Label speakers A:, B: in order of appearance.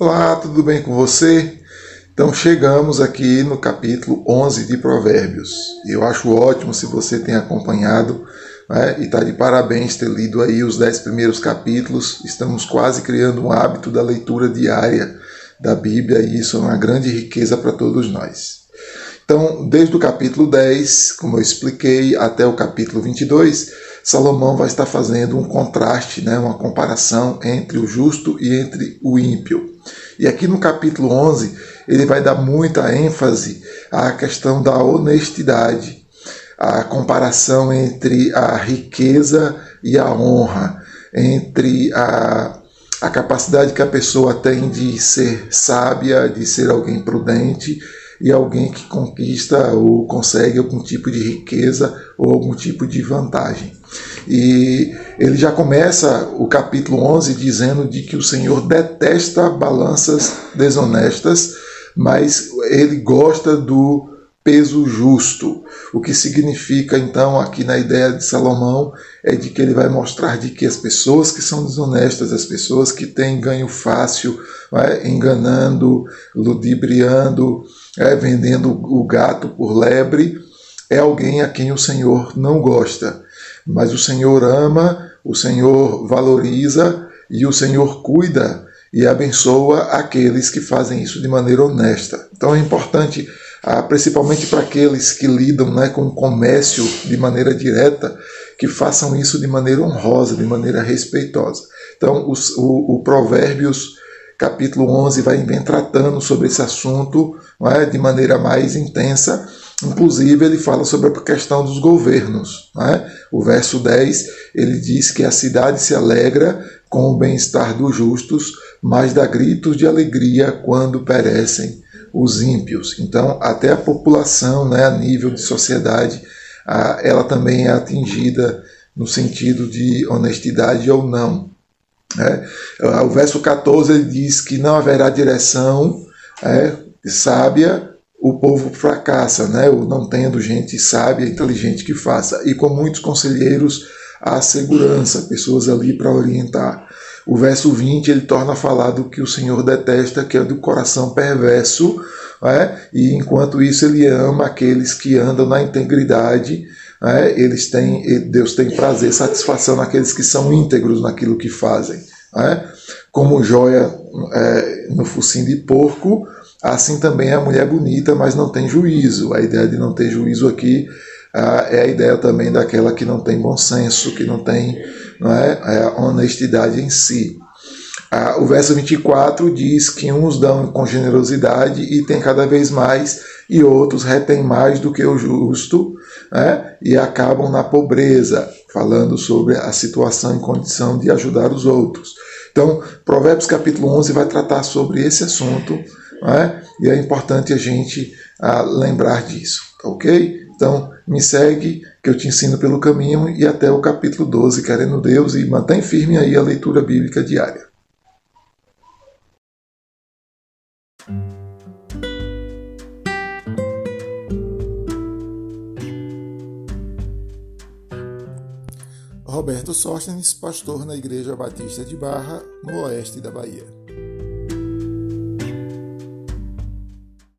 A: Olá, tudo bem com você? Então chegamos aqui no capítulo 11 de Provérbios. Eu acho ótimo se você tem acompanhado né, e está de parabéns ter lido aí os dez primeiros capítulos. Estamos quase criando um hábito da leitura diária da Bíblia e isso é uma grande riqueza para todos nós. Então, desde o capítulo 10, como eu expliquei, até o capítulo 22, Salomão vai estar fazendo um contraste, né, uma comparação entre o justo e entre o ímpio. E aqui no capítulo 11, ele vai dar muita ênfase à questão da honestidade, a comparação entre a riqueza e a honra, entre a, a capacidade que a pessoa tem de ser sábia, de ser alguém prudente e alguém que conquista ou consegue algum tipo de riqueza ou algum tipo de vantagem. E ele já começa o capítulo 11 dizendo de que o Senhor detesta balanças desonestas, mas ele gosta do peso justo. O que significa, então, aqui na ideia de Salomão, é de que ele vai mostrar de que as pessoas que são desonestas, as pessoas que têm ganho fácil, é? enganando, ludibriando, é? vendendo o gato por lebre, é alguém a quem o Senhor não gosta. Mas o Senhor ama, o Senhor valoriza e o Senhor cuida e abençoa aqueles que fazem isso de maneira honesta. Então é importante, ah, principalmente para aqueles que lidam né, com o comércio de maneira direta, que façam isso de maneira honrosa, de maneira respeitosa. Então, os, o, o Provérbios capítulo 11 vai vem tratando sobre esse assunto é, de maneira mais intensa Inclusive, ele fala sobre a questão dos governos. Né? O verso 10 ele diz que a cidade se alegra com o bem-estar dos justos, mas dá gritos de alegria quando perecem os ímpios. Então, até a população, né, a nível de sociedade, ela também é atingida no sentido de honestidade ou não. Né? O verso 14 ele diz que não haverá direção é, sábia o povo fracassa, né? O não tendo gente sábia, inteligente que faça. E com muitos conselheiros há segurança, pessoas ali para orientar. O verso 20 ele torna a falar do que o Senhor detesta, que é do coração perverso, né? e enquanto isso ele ama aqueles que andam na integridade, né? eles têm, Deus tem prazer, satisfação naqueles que são íntegros naquilo que fazem. Né? Como joia é, no focinho de porco, Assim também é a mulher bonita, mas não tem juízo. A ideia de não ter juízo aqui ah, é a ideia também daquela que não tem bom senso, que não tem não é, é honestidade em si. Ah, o verso 24 diz que uns dão com generosidade e tem cada vez mais, e outros retêm mais do que o justo né, e acabam na pobreza, falando sobre a situação e condição de ajudar os outros. Então, Provérbios capítulo 11 vai tratar sobre esse assunto é? e é importante a gente a, lembrar disso, tá ok? Então, me segue, que eu te ensino pelo caminho, e até o capítulo 12, querendo Deus, e mantém firme aí a leitura bíblica diária. Roberto Sóstenes, pastor na Igreja Batista de Barra, no oeste da Bahia.